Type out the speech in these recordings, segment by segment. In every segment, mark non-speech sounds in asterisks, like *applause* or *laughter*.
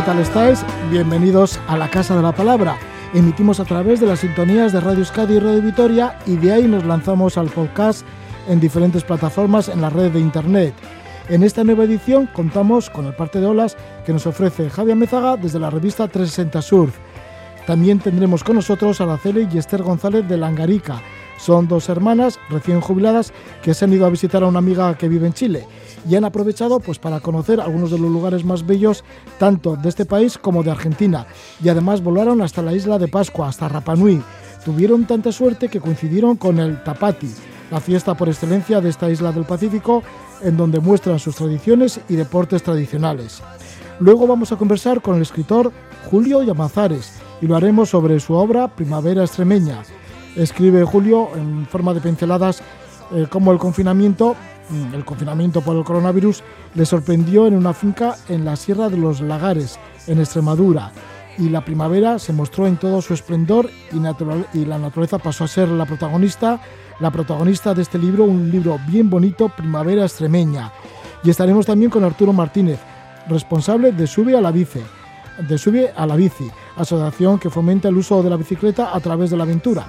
¿Qué tal estáis? Bienvenidos a la Casa de la Palabra. Emitimos a través de las sintonías de Radio Euskadi y Radio Vitoria y de ahí nos lanzamos al podcast en diferentes plataformas en la red de Internet. En esta nueva edición contamos con el parte de olas que nos ofrece Javier Mezaga desde la revista 360 Surf. También tendremos con nosotros a Araceli y Esther González de Langarica. Son dos hermanas recién jubiladas que se han ido a visitar a una amiga que vive en Chile y han aprovechado pues para conocer algunos de los lugares más bellos tanto de este país como de Argentina y además volaron hasta la isla de Pascua, hasta Rapa Nui. Tuvieron tanta suerte que coincidieron con el Tapati, la fiesta por excelencia de esta isla del Pacífico en donde muestran sus tradiciones y deportes tradicionales. Luego vamos a conversar con el escritor Julio Llamazares y lo haremos sobre su obra Primavera Extremeña. Escribe Julio en forma de pinceladas eh, cómo el confinamiento, el confinamiento por el coronavirus, le sorprendió en una finca en la Sierra de los Lagares, en Extremadura. Y la primavera se mostró en todo su esplendor y, natural- y la naturaleza pasó a ser la protagonista, la protagonista de este libro, un libro bien bonito, Primavera Extremeña. Y estaremos también con Arturo Martínez, responsable de Sube a la Bici, de Sube a la Bici, asociación que fomenta el uso de la bicicleta a través de la aventura.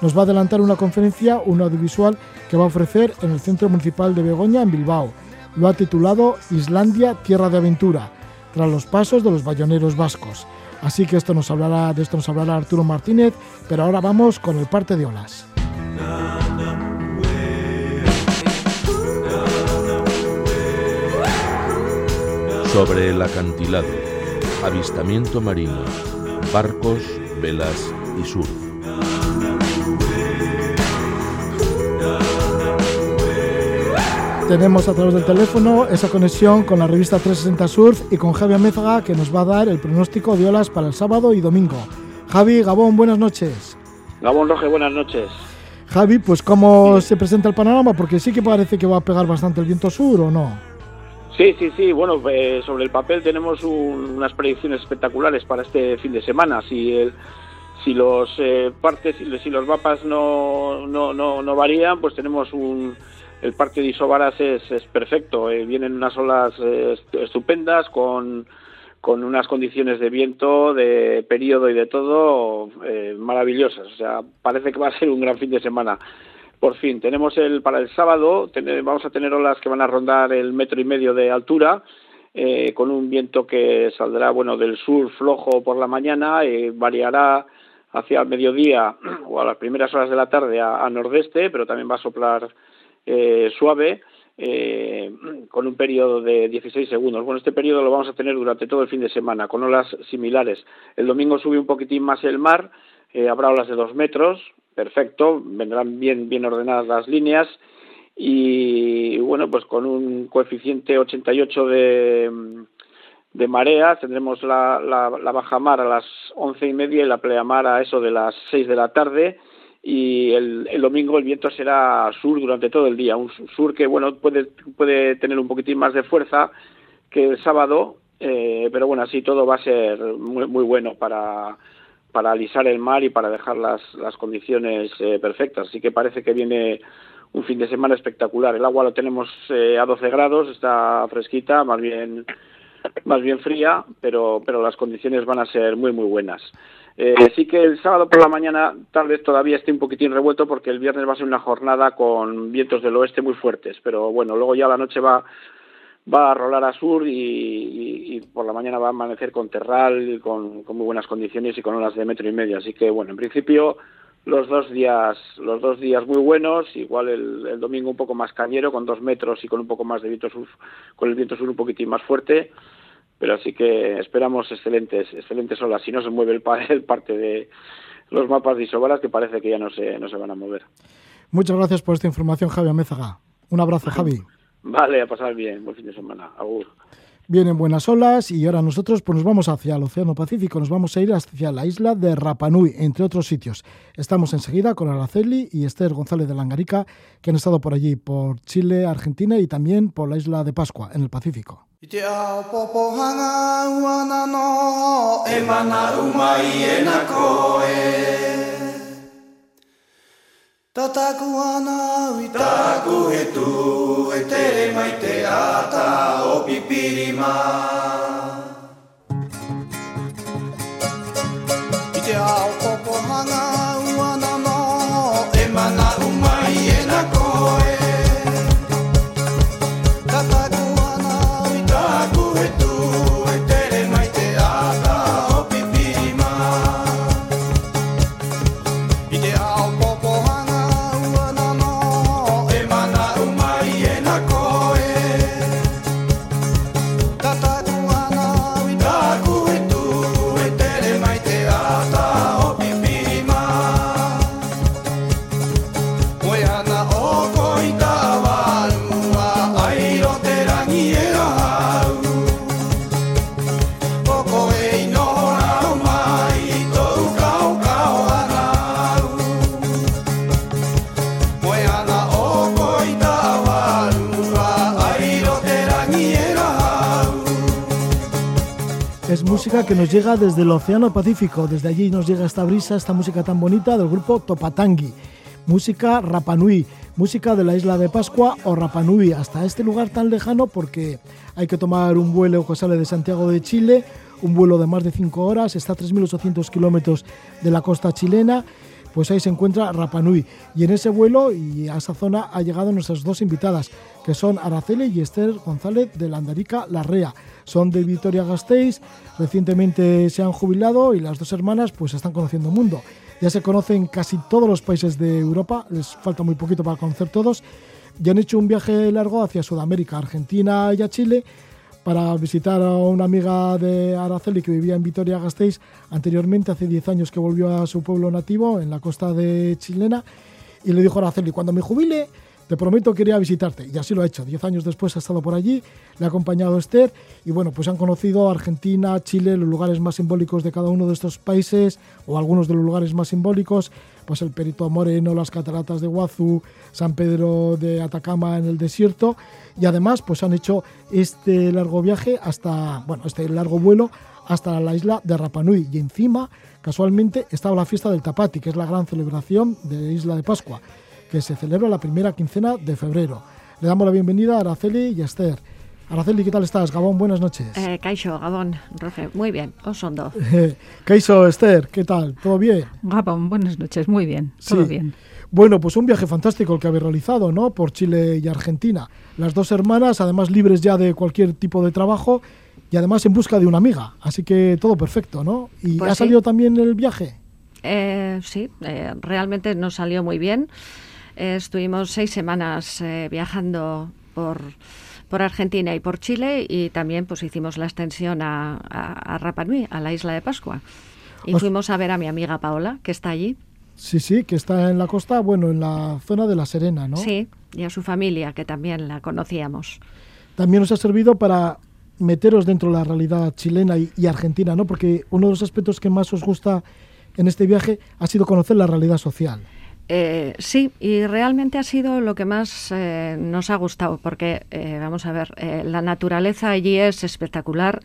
Nos va a adelantar una conferencia, un audiovisual que va a ofrecer en el Centro Municipal de Begoña, en Bilbao. Lo ha titulado Islandia, Tierra de Aventura, tras los pasos de los bayoneros vascos. Así que esto nos hablará, de esto nos hablará Arturo Martínez, pero ahora vamos con el parte de olas. Sobre el acantilado, avistamiento marino, barcos, velas y surf. Tenemos a través del teléfono esa conexión con la revista 360 Surf y con Javi Amézaga que nos va a dar el pronóstico de olas para el sábado y domingo. Javi, Gabón, buenas noches. Gabón Roge, buenas noches. Javi, pues ¿cómo se presenta el panorama? Porque sí que parece que va a pegar bastante el viento sur, ¿o no? Sí, sí, sí. Bueno, eh, sobre el papel tenemos un- unas predicciones espectaculares para este fin de semana. Si el, si los eh, partes, si los mapas no, no, no, no varían, pues tenemos un el parque de Isobaras es, es perfecto. eh, vienen unas olas eh, est- estupendas con con unas condiciones de viento, de periodo y de todo eh, maravillosas. O sea, parece que va a ser un gran fin de semana. Por fin, tenemos el para el sábado, vamos a tener olas que van a rondar el metro y medio de altura, con un viento que saldrá bueno del sur flojo por la mañana, variará hacia el mediodía *clears throat* o a las primeras horas de la tarde a nordeste, pero también va a soplar eh, suave, eh, con un periodo de 16 segundos. Bueno, este periodo lo vamos a tener durante todo el fin de semana, con olas similares. El domingo sube un poquitín más el mar, eh, habrá olas de dos metros, perfecto, vendrán bien, bien ordenadas las líneas y bueno, pues con un coeficiente 88 de, de marea tendremos la, la, la bajamar a las once y media y la pleamar a eso de las 6 de la tarde y el, domingo el viento será sur durante todo el día, un sur que bueno puede, puede tener un poquitín más de fuerza que el sábado, eh, pero bueno, así todo va a ser muy, muy bueno para, para alisar el mar y para dejar las, las condiciones eh, perfectas. Así que parece que viene un fin de semana espectacular. El agua lo tenemos eh, a 12 grados, está fresquita, más bien más bien fría, pero pero las condiciones van a ser muy muy buenas. Eh, sí que el sábado por la mañana tal vez todavía esté un poquitín revuelto porque el viernes va a ser una jornada con vientos del oeste muy fuertes, pero bueno, luego ya la noche va va a rolar a sur y, por la mañana va a amanecer con terral, con, con muy buenas condiciones y con olas de metro y medio. Así que bueno, en principio los dos días los dos días muy buenos igual el, el, domingo un poco más cañero con dos metros y con un poco más de viento sur con el viento sur un poquitín más fuerte pero así que esperamos excelentes excelentes olas. Si no se mueve el, *laughs* el parte de los mapas de isobaras que parece que ya no se no se van a mover. Muchas gracias por esta información Javi Amézaga un abrazo *laughs* Javi. Vale a pasar bien. Buen fin de semana. Agur. Vienen buenas olas y ahora nosotros pues nos vamos hacia el Océano Pacífico, nos vamos a ir hacia la isla de Rapanui, entre otros sitios. Estamos enseguida con Araceli y Esther González de Langarica, que han estado por allí, por Chile, Argentina y también por la isla de Pascua, en el Pacífico. Tataku ana ui taku he tu e tere mai te ata o pipirima I te ao popo hanga Música que nos llega desde el Océano Pacífico. Desde allí nos llega esta brisa, esta música tan bonita del grupo Topatangi. Música Rapanui, música de la isla de Pascua o Rapanui, hasta este lugar tan lejano porque hay que tomar un vuelo que sale de Santiago de Chile, un vuelo de más de 5 horas, está a 3.800 kilómetros de la costa chilena pues ahí se encuentra Rapanui. Y en ese vuelo y a esa zona ha llegado nuestras dos invitadas, que son Araceli y Esther González de Landarica Larrea. Son de Vitoria Gasteiz, recientemente se han jubilado y las dos hermanas pues están conociendo el mundo. Ya se conocen casi todos los países de Europa, les falta muy poquito para conocer todos, y han hecho un viaje largo hacia Sudamérica, Argentina y a Chile, para visitar a una amiga de Araceli que vivía en Vitoria Gasteiz anteriormente, hace 10 años que volvió a su pueblo nativo en la costa de chilena y le dijo a Araceli, cuando me jubile te prometo que iré a visitarte. Y así lo ha hecho. Diez años después ha estado por allí, le ha acompañado Esther y bueno, pues han conocido Argentina, Chile, los lugares más simbólicos de cada uno de estos países o algunos de los lugares más simbólicos, pues el Perito Moreno, las cataratas de Guazú, San Pedro de Atacama en el desierto y además pues han hecho este largo viaje hasta, bueno, este largo vuelo hasta la isla de Rapanui y encima casualmente estaba la fiesta del Tapati, que es la gran celebración de Isla de Pascua que se celebra la primera quincena de febrero. Le damos la bienvenida a Araceli y a Esther. Araceli, ¿qué tal estás? Gabón, buenas noches. Eh, Caixo, Gabón, Rofe, muy bien, os ondo. ¿Qué *laughs* hizo Esther? ¿Qué tal? ¿Todo bien? Gabón, buenas noches, muy bien, todo Sí. bien. Bueno, pues un viaje fantástico el que habéis realizado, ¿no? Por Chile y Argentina. Las dos hermanas, además libres ya de cualquier tipo de trabajo y además en busca de una amiga. Así que todo perfecto, ¿no? ¿Y Pues ha sí. salido también el viaje? Eh, sí, eh, realmente nos salió muy bien. Eh, estuvimos seis semanas eh, viajando por, por Argentina y por Chile y también pues hicimos la extensión a, a, a Rapa Nui, a la isla de Pascua. Y Os- fuimos a ver a mi amiga Paola, que está allí, Sí, sí, que está en la costa, bueno, en la zona de La Serena, ¿no? sí, y a su familia, que también la conocíamos. También os ha servido para meteros dentro de la realidad chilena y, y argentina, ¿no? Porque uno de los aspectos que más os gusta en este viaje ha sido conocer la realidad social. Eh, sí, y realmente ha sido lo que más eh, nos ha gustado, porque, eh, vamos a ver, eh, la naturaleza allí es espectacular.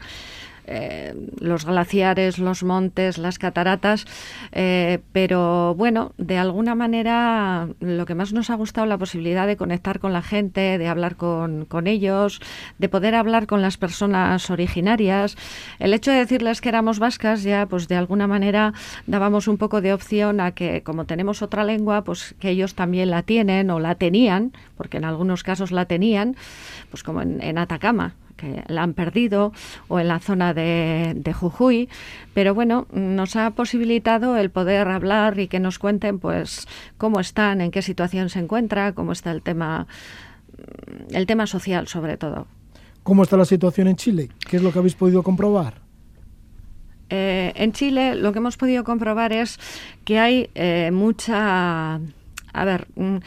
Eh, los glaciares, los montes, las cataratas, eh, pero bueno, de alguna manera lo que más nos ha gustado la posibilidad de conectar con la gente, de hablar con, ellos, de poder hablar con las personas originarias. El hecho de decirles que éramos vascas ya, pues de alguna manera dábamos un poco de opción a que, como tenemos otra lengua, pues que ellos también la tienen o la tenían, porque en algunos casos la tenían, pues como en Atacama que la han perdido o en la zona de, de Jujuy, pero bueno, nos ha posibilitado el poder hablar y que nos cuenten pues cómo están, en qué situación se encuentra, cómo está el tema el tema social sobre todo. ¿Cómo está la situación en Chile? ¿Qué es lo que habéis podido comprobar? Eh, en Chile lo que hemos podido comprobar es que hay eh, mucha... A ver, mm,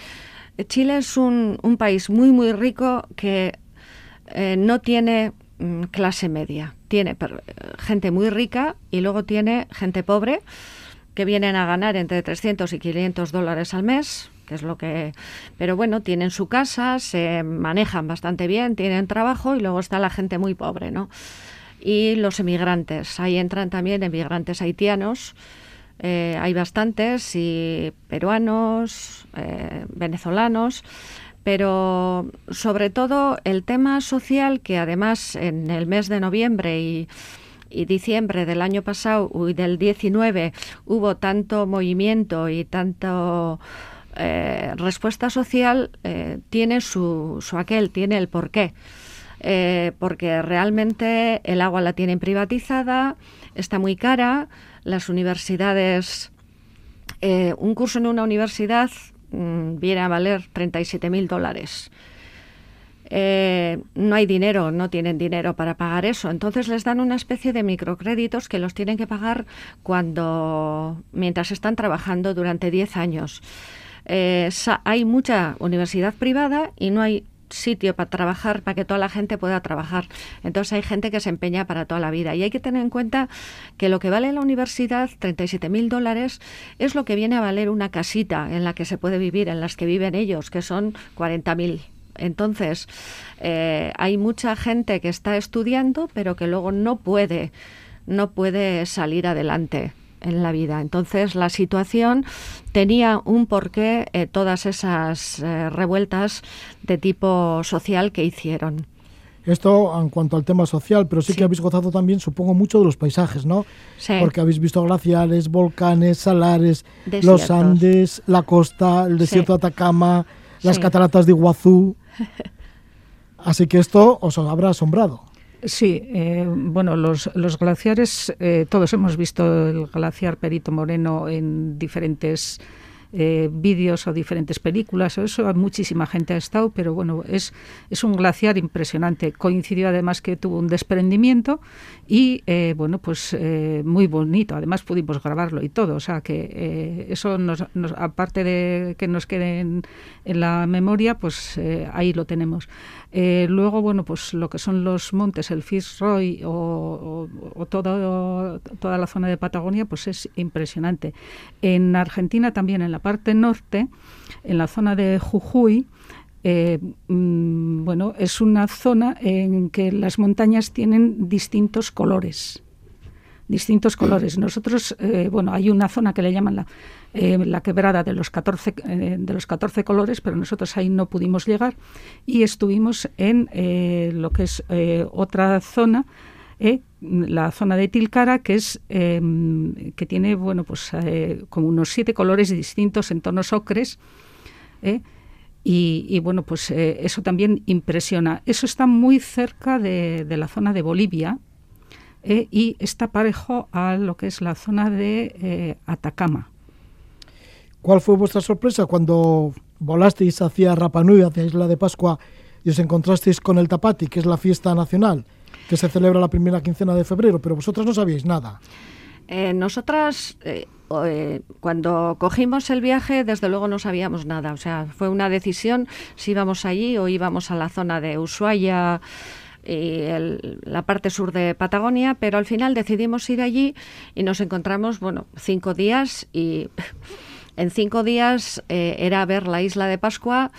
Chile es un, un país muy, muy rico que eh, no tiene mm, clase media. Tiene gente muy rica y luego tiene gente pobre que vienen a ganar entre 300 y 500 dólares al mes, que es lo que... Pero bueno, tienen su casa, se manejan bastante bien, tienen trabajo y luego está la gente muy pobre, ¿no? Y los emigrantes. Ahí entran también emigrantes haitianos, eh, hay bastantes, y peruanos, eh, venezolanos, pero sobre todo el tema social que además en el mes de noviembre y diciembre del año pasado y del 19 hubo tanto movimiento y tanto eh, respuesta social, eh, tiene su, su, aquel, tiene el porqué. Eh, porque realmente el agua la tienen privatizada, está muy cara, las universidades, un curso en una universidad mm, viene a valer 37.000 dólares. Eh, no hay dinero, no tienen dinero para pagar eso. Entonces les dan una especie de microcréditos que los tienen que pagar cuando, mientras están trabajando durante 10 años. Eh, hay mucha universidad privada y no hay sitio para trabajar, para que toda la gente pueda trabajar. Entonces hay gente que se empeña para toda la vida. Y hay que tener en cuenta que lo que vale la universidad, 37 mil dólares, es lo que viene a valer una casita en la que se puede vivir, en las que viven ellos, que son 40 mil entonces, eh, hay mucha gente que está estudiando, pero que luego no puede, no puede salir adelante en la vida. Entonces, la situación tenía un porqué eh, todas esas eh, revueltas de tipo social que hicieron. Esto en cuanto al tema social, pero sí, que habéis gozado también, supongo, mucho de los paisajes, ¿no? Sí. Porque habéis visto glaciares, volcanes, salares, los Andes, la costa, el desierto de Atacama, las cataratas de Iguazú. *laughs* Así que esto os habrá asombrado. Sí, eh, bueno, los, los glaciares, eh, todos hemos visto el glaciar Perito Moreno en diferentes eh, vídeos o diferentes películas, o eso muchísima gente ha estado, pero bueno, es, es un glaciar impresionante. Coincidió además que tuvo un desprendimiento y eh, bueno, pues eh, muy bonito. Además pudimos grabarlo y todo, o sea que eso nos, aparte de que nos quede en, la memoria, pues ahí lo tenemos. Luego, bueno, pues lo que son los montes, el Fitzroy o, o, todo, toda la zona de Patagonia, pues es impresionante. En Argentina también, en la parte norte, en la zona de Jujuy, eh, mm, bueno, es una zona en que las montañas tienen distintos colores. Distintos colores. Nosotros, eh, bueno, hay una zona que le llaman la, eh, la quebrada de los, 14, de los 14 colores, pero nosotros ahí no pudimos llegar y estuvimos en lo que es otra zona ¿eh? la zona de Tilcara, que es em, que tiene bueno pues eh, como unos siete colores distintos en tonos ocres. ¿eh? Y, bueno, pues eso también impresiona. Eso está muy cerca de, la zona de Bolivia y está parejo a lo que es la zona de Atacama. ¿Cuál fue vuestra sorpresa cuando volasteis hacia Rapanui, hacia Isla de Pascua, y os encontrasteis con el Tapati, que es la fiesta nacional? que se celebra la primera quincena de febrero, pero vosotros no sabíais nada. Eh, nosotras, eh, eh, cuando cogimos el viaje, desde luego no sabíamos nada. O sea, fue una decisión si íbamos allí o íbamos a la zona de Ushuaia y la parte sur de Patagonia, pero al final decidimos ir allí y nos encontramos, bueno, cinco días y *laughs* en cinco días era ver la isla de Pascua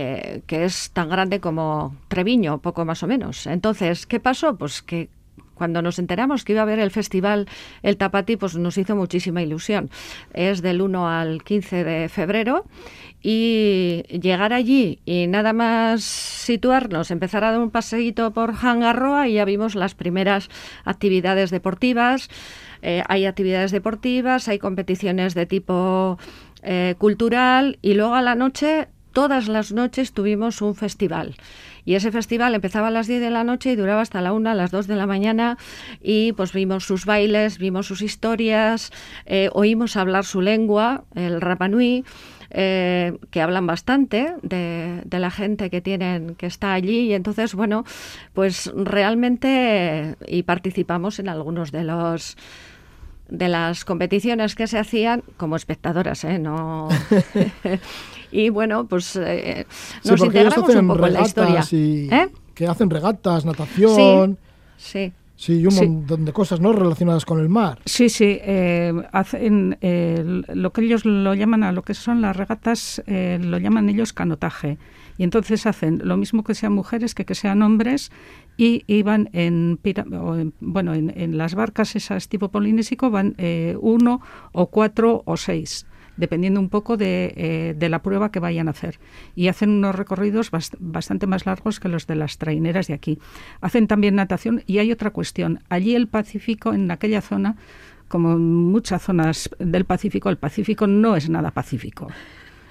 eh, que es tan grande como Treviño, poco más o menos. Entonces, ¿qué pasó? Pues que cuando nos enteramos que iba a haber el festival El Tapati, pues nos hizo muchísima ilusión. Es del 1 al 15 de febrero y llegar allí y nada más situarnos, empezar a dar un paseíto por Hangarroa y ya vimos las primeras actividades deportivas. Eh, hay actividades deportivas, hay competiciones de tipo eh, cultural y luego a la noche todas las noches tuvimos un festival. Y ese festival empezaba a las 10 de la noche y duraba hasta la 1, a las 2 de la mañana. Y pues vimos sus bailes, vimos sus historias, eh, oímos hablar su lengua, el Rapanui. Eh, que hablan bastante de, la gente que tienen que está allí y entonces bueno pues realmente y participamos en algunos de los de las competiciones que se hacían como espectadoras, ¿eh? No... *laughs* *laughs* y bueno, pues eh, nos integramos un poco en la historia. ¿Eh? que hacen regatas, natación. Sí. Sí, y un Sí. montón de cosas, ¿no? Relacionadas con el mar. Sí, sí. eh, hacen eh, lo que ellos lo llaman a lo que son las regatas, eh, lo llaman ellos canotaje. Y entonces hacen lo mismo que sean mujeres que que sean hombres y iban en, o en- bueno, en, en las barcas esas tipo polinésico van eh, uno o cuatro o seis dependiendo un poco de, eh, de la prueba que vayan a hacer. Y hacen unos recorridos bast- bastante más largos que los de las traineras de aquí. Hacen también natación y hay otra cuestión. Allí el Pacífico, en aquella zona, como en muchas zonas del Pacífico, el Pacífico no es nada pacífico.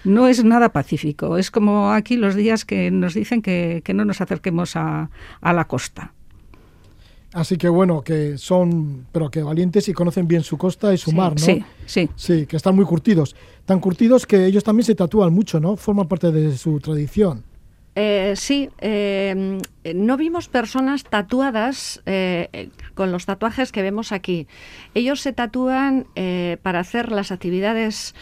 No es nada pacífico. Es como aquí los días que nos dicen que, que no nos acerquemos a, a la costa. Así que bueno, que son, pero que valientes y conocen bien su costa y su mar, ¿no? Sí, sí. Sí, que están muy curtidos. Tan curtidos que ellos también se tatúan mucho, ¿no? Forman parte de su tradición. Eh, sí, eh, no vimos personas tatuadas eh, con los tatuajes que vemos aquí. Ellos se tatúan eh, para hacer las actividades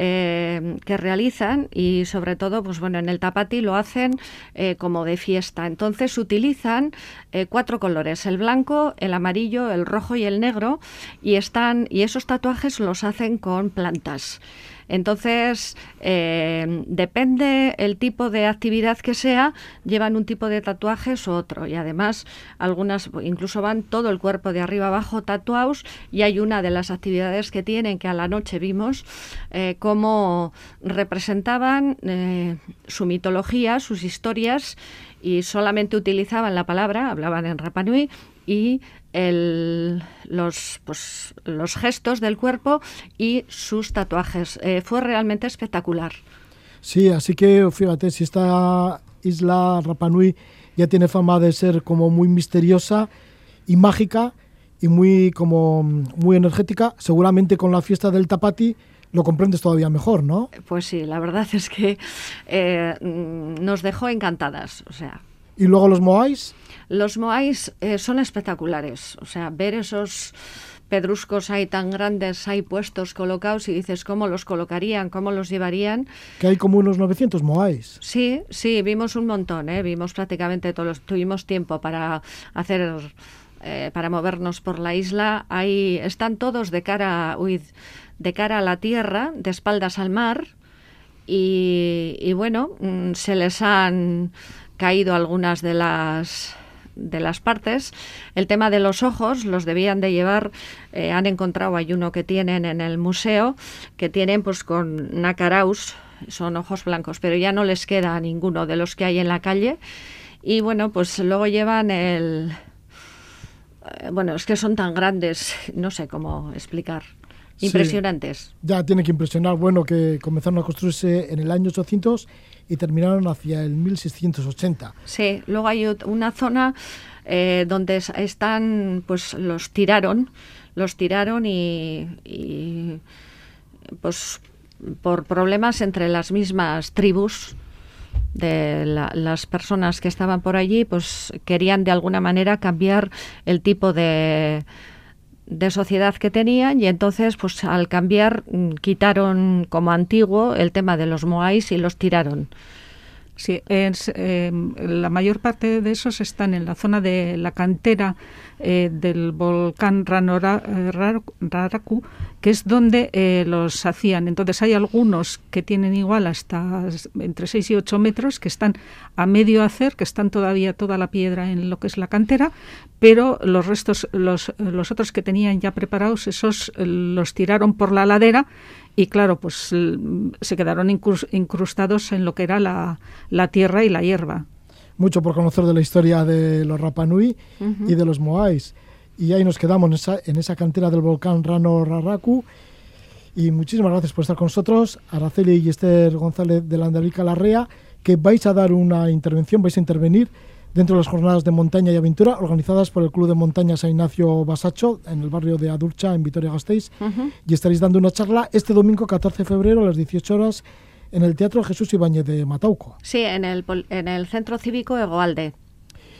eh, que realizan y sobre todo, pues bueno, en el tapati lo hacen eh, como de fiesta. Entonces utilizan eh, cuatro colores: el blanco, el amarillo, el rojo y el negro, y están y esos tatuajes los hacen con plantas. Entonces, eh, depende el tipo de actividad que sea, llevan un tipo de tatuajes u otro. Y además, algunas incluso van todo el cuerpo de arriba abajo tatuados. Y hay una de las actividades que tienen que a la noche vimos eh, cómo representaban eh, su mitología, sus historias, y solamente utilizaban la palabra, hablaban en Rapanui, y el- los, pues, los gestos del cuerpo y sus tatuajes. Eh, fue realmente espectacular. Sí, así que fíjate, si esta isla Rapanui ya tiene fama de ser como muy misteriosa y mágica y muy como muy energética, seguramente con la fiesta del Tapati lo comprendes todavía mejor, ¿no? Pues sí, la verdad es que eh, nos dejó encantadas. O sea, Y luego los Moais, los moais eh, son espectaculares. O sea, ver esos pedruscos ahí tan grandes ahí puestos, colocados y dices cómo los colocarían, cómo los llevarían. que hay como unos 900 Moais. Sí, sí, vimos un montón, ¿eh? vimos prácticamente todos, los- tuvimos tiempo para hacer, eh, para movernos por la isla. Ahí están todos de cara, uy, de cara a la tierra, de espaldas al mar, y, y bueno, mm, se les han caído algunas de las de las partes. El tema de los ojos los debían de llevar, eh, han encontrado, hay uno que tienen en el museo, que tienen pues con nacaraus, son ojos blancos, pero ya no les queda a ninguno de los que hay en la calle. Y bueno, pues luego llevan el... eh, Bueno, es que son tan grandes, no sé cómo explicar. Sí. Impresionantes. Ya tiene que impresionar, bueno, que comenzaron a construirse en el año 800 y terminaron hacia el 1680. Sí, luego hay una zona eh, donde es- están, pues los tiraron, los tiraron y, y, pues por problemas entre las mismas tribus de la- las personas que estaban por allí, pues querían de alguna manera cambiar el tipo de de sociedad que tenían y entonces pues al cambiar mm, quitaron como antiguo el tema de los moais y los tiraron. Sí, es, eh, la mayor parte de esos están en la zona de la cantera eh, del volcán Ranora- eh, que es donde eh, los hacían. Entonces hay algunos que tienen igual hasta entre 6 y 8 metros, que están a medio hacer, que están todavía toda la piedra en lo que es la cantera, pero los restos, los, los otros que tenían ya preparados, esos los tiraron por la ladera y claro, pues l- se quedaron incrus- incrustados en lo que era la, la tierra y la hierba. Mucho por conocer de la historia de los Rapanui y de los Moais. Y ahí nos quedamos en esa, en esa cantera del volcán Rano Raraku. Y muchísimas gracias por estar con nosotros, Araceli y Esther González de la Andarica Larrea, que vais a dar una intervención, vais a intervenir dentro de las jornadas de montaña y aventura organizadas por el Club de Montaña San Ignacio Basacho en el barrio de Adurcha, en Vitoria-Gasteiz. Y estaréis dando una charla este domingo 14 de febrero a las 18 horas en el Teatro Jesús Ibáñez de Matauco. Sí, en el, en el Centro Cívico Egoalde.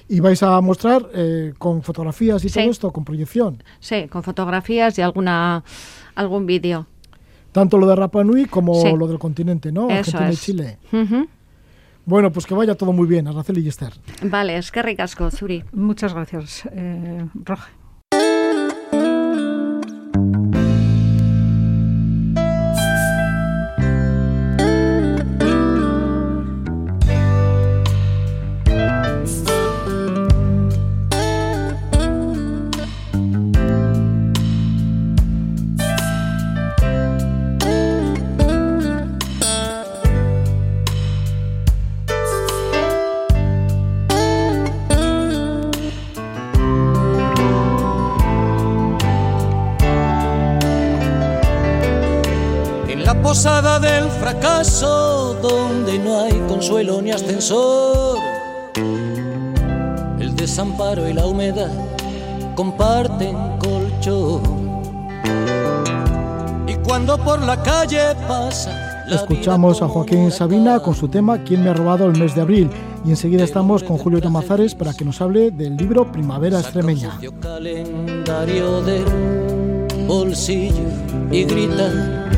Y vais a mostrar eh, con fotografías y Sí. todo esto, con proyección. Sí, con fotografías y alguna algún vídeo. Tanto lo de Rapa Nui como Sí. lo del continente, ¿no? Eso Argentina y es. Chile. Ujú. Bueno, pues que vaya todo muy bien, Araceli y Esther. Vale, es que ricasco, Zuri. Muchas gracias, eh, Roja. del fracaso donde no hay consuelo ni ascensor. El desamparo y la humedad comparten colchón. Y cuando por la calle pasa. Escuchamos a Joaquín Sabina con su tema ¿Quién me ha robado el mes de abril? Y enseguida estamos con Julio Tamazares para que nos hable del libro Primavera Extremeña. calendario del bolsillo y gritan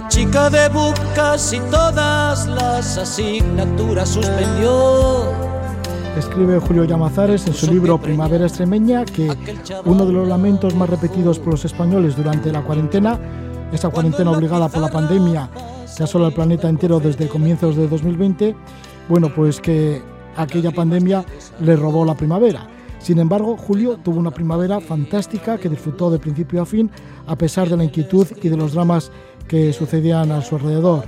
La chica de casi todas las asignaturas suspendió. Escribe Julio Llamazares en su libro Primavera Extremeña que uno de los lamentos más repetidos por los españoles durante la cuarentena, esa cuarentena obligada por la pandemia que asola el planeta entero desde comienzos de 2020, bueno, pues que aquella pandemia le robó la primavera. Sin embargo, Julio tuvo una primavera fantástica que disfrutó de principio a fin, a pesar de la inquietud y de los dramas que sucedían a su alrededor.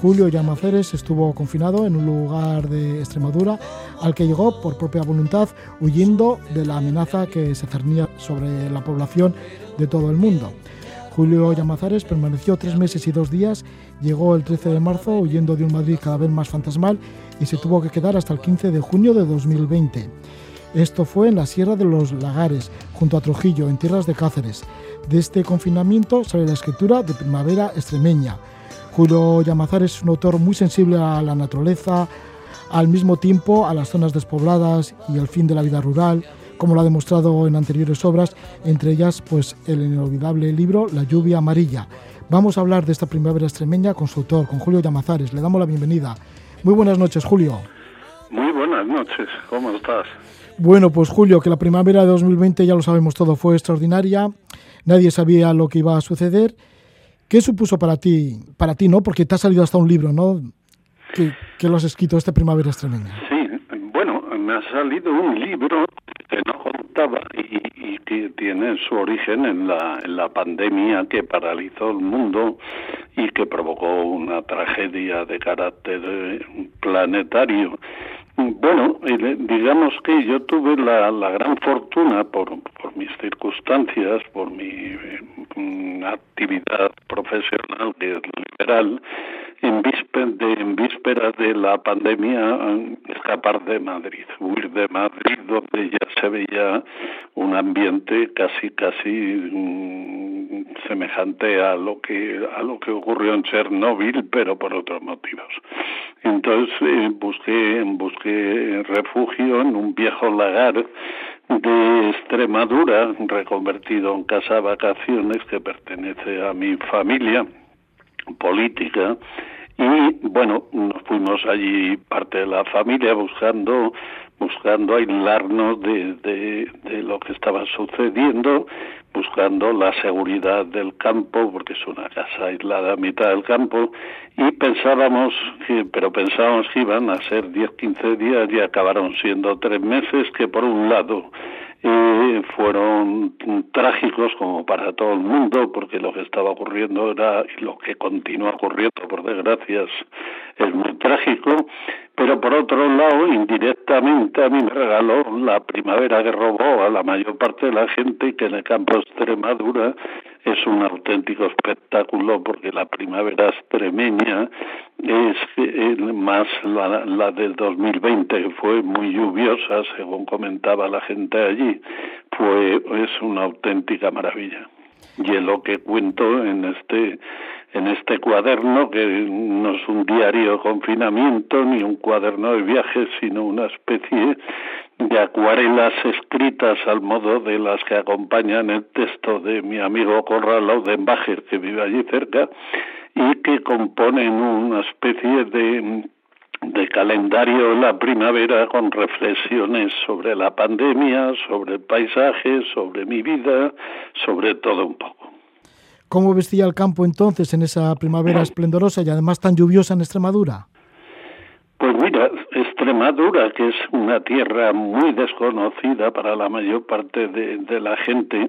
Julio Llamaceres estuvo confinado en un lugar de Extremadura al que llegó por propia voluntad huyendo de la amenaza que se cernía sobre la población de todo el mundo. Julio Llamazares permaneció tres meses y dos días, llegó el 13 de marzo huyendo de un Madrid cada vez más fantasmal y se tuvo que quedar hasta el 15 de junio de 2020. Esto fue en la Sierra de los Lagares, junto a Trujillo, en tierras de Cáceres. De este confinamiento sale la escritura de Primavera Extremeña. Julio Llamazar es un autor muy sensible a la naturaleza, al mismo tiempo a las zonas despobladas y al fin de la vida rural, como lo ha demostrado en anteriores obras, entre ellas pues el inolvidable libro La lluvia amarilla. Vamos a hablar de esta primavera extremeña con su autor, con Julio Llamazares. Le damos la bienvenida. Muy buenas noches, Julio. Muy buenas noches, ¿cómo estás? Bueno, pues Julio, que la primavera de 2020 ya lo sabemos todo, fue extraordinaria nadie sabía lo que iba a suceder. ¿Qué supuso para ti, para ti, no? Porque te ha salido hasta un libro, ¿no? Que, lo has escrito esta primavera extremeña. Sí, bueno, me ha salido un libro que no contaba y, que tiene su origen en la, pandemia que paralizó el mundo y que provocó una tragedia de carácter planetario bueno, digamos que yo tuve la, la gran fortuna por, por mis circunstancias, por mi mm, actividad profesional liberal, en, de, en vísperas de la pandemia escapar de Madrid, huir de Madrid donde ya se veía un ambiente casi casi mm, semejante a lo que a lo que ocurrió en Chernóbil, pero por otros motivos. Entonces busqué busqué refugio en un viejo lagar de Extremadura, reconvertido en casa vacaciones que pertenece a mi familia política. Y bueno nos fuimos allí parte de la familia buscando buscando aislarnos de, de, lo que estaba sucediendo, buscando la seguridad del campo, porque es una casa aislada a mitad del campo, y pensábamos que, pero pensábamos que iban a ser 10, 15 días y acabaron siendo tres meses, que por un lado eh, fueron trágicos como para todo el mundo porque lo que estaba ocurriendo era y lo que continúa ocurriendo por desgracia es muy trágico. Pero por otro lado indirectamente a mí me regaló la primavera que robó a la mayor parte de la gente y que en el campo de Extremadura es un auténtico espectáculo porque la primavera extremeña es más la, la del 2020 que fue muy lluviosa según comentaba la gente allí fue es una auténtica maravilla. Y es lo que cuento en este en este cuaderno que no es un diario de confinamiento ni un cuaderno de viajes sino una especie de acuarelas escritas al modo de las que acompañan el texto de mi amigo Corralo de Embajer que vive allí cerca y que componen una especie de de calendario la primavera con reflexiones sobre la pandemia, sobre el paisaje, sobre mi vida, sobre todo un poco. ¿Cómo vestía el campo entonces en esa primavera esplendorosa y además tan lluviosa en Extremadura? Pues mira, Extremadura, que es una tierra muy desconocida para la mayor parte de, la gente,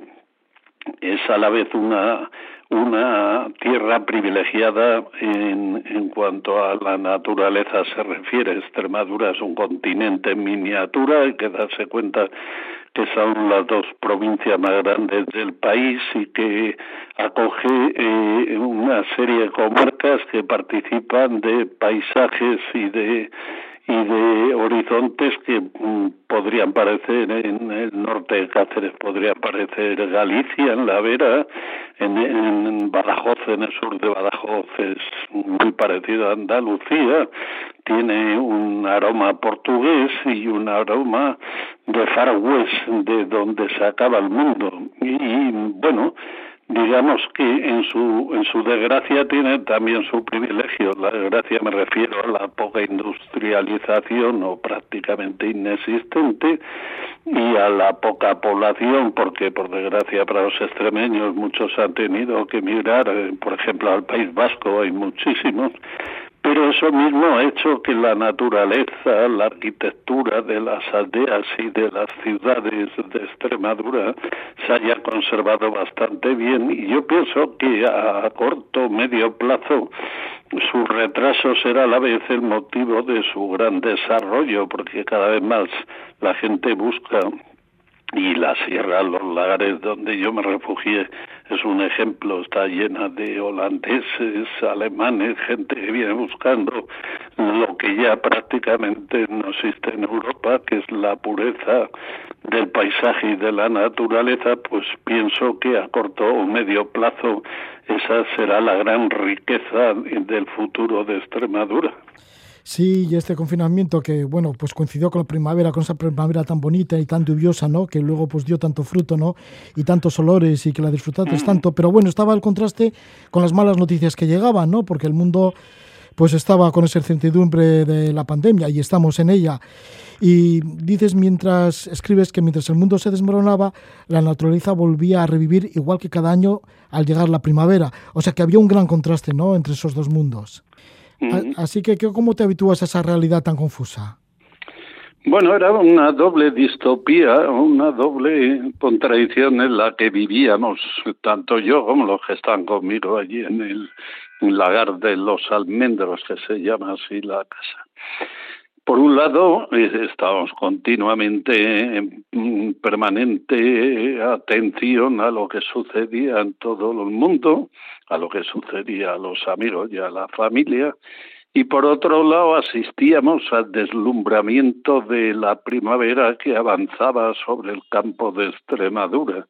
es a la vez una una tierra privilegiada en, en cuanto a la naturaleza se refiere. Extremadura es un continente en miniatura, hay que darse cuenta que son las dos provincias más grandes del país y que acoge eh, una serie de comarcas que participan de paisajes y de y de horizontes que mm, podrían parecer en el norte de Cáceres, podría parecer Galicia, en La Vera, en, en Badajoz, en el sur de Badajoz es muy parecido a Andalucía, tiene un aroma portugués y un aroma de Far West, de donde se acaba el mundo. y bueno, digamos que en su en su desgracia tiene también su privilegio. La desgracia me refiero a la poca industrialización o prácticamente inexistente y a la poca población porque por desgracia para los extremeños muchos han tenido que emigrar eh, por ejemplo al País Vasco hay muchísimos pero eso mismo ha hecho que la naturaleza, la arquitectura de las aldeas y de las ciudades de Extremadura se haya conservado bastante bien. Y yo pienso que a corto o medio plazo su retraso será a la vez el motivo de su gran desarrollo porque cada vez más la gente busca y la sierra, los lagares donde yo me refugié es un ejemplo, está llena de holandeses, alemanes, gente que viene buscando lo que ya prácticamente no existe en Europa, que es la pureza del paisaje y de la naturaleza, pues pienso que a corto o medio plazo esa será la gran riqueza del futuro de Extremadura. Sí, y este confinamiento que, bueno, pues coincidió con la primavera, con esa primavera tan bonita y tan lluviosa, ¿no? Que luego pues dio tanto fruto, ¿no? Y tantos olores y que la disfrutaste mm. tanto. Pero bueno, estaba el contraste con las malas noticias que llegaban, ¿no? Porque el mundo pues estaba con esa incertidumbre de la pandemia y estamos en ella. Y dices mientras escribes que mientras el mundo se desmoronaba, la naturaleza volvía a revivir igual que cada año al llegar la primavera. O sea que había un gran contraste, ¿no? Entre esos dos mundos. Así que, ¿cómo te habitúas a esa realidad tan confusa? Bueno, era una doble distopía, una doble contradicción en la que vivíamos, tanto yo como los que están conmigo allí en el lagar de los almendros, que se llama así la casa. Por un lado, estábamos continuamente en permanente atención a lo que sucedía en todo el mundo, a lo que sucedía a los amigos y a la familia, y por otro lado asistíamos al deslumbramiento de la primavera que avanzaba sobre el campo de Extremadura.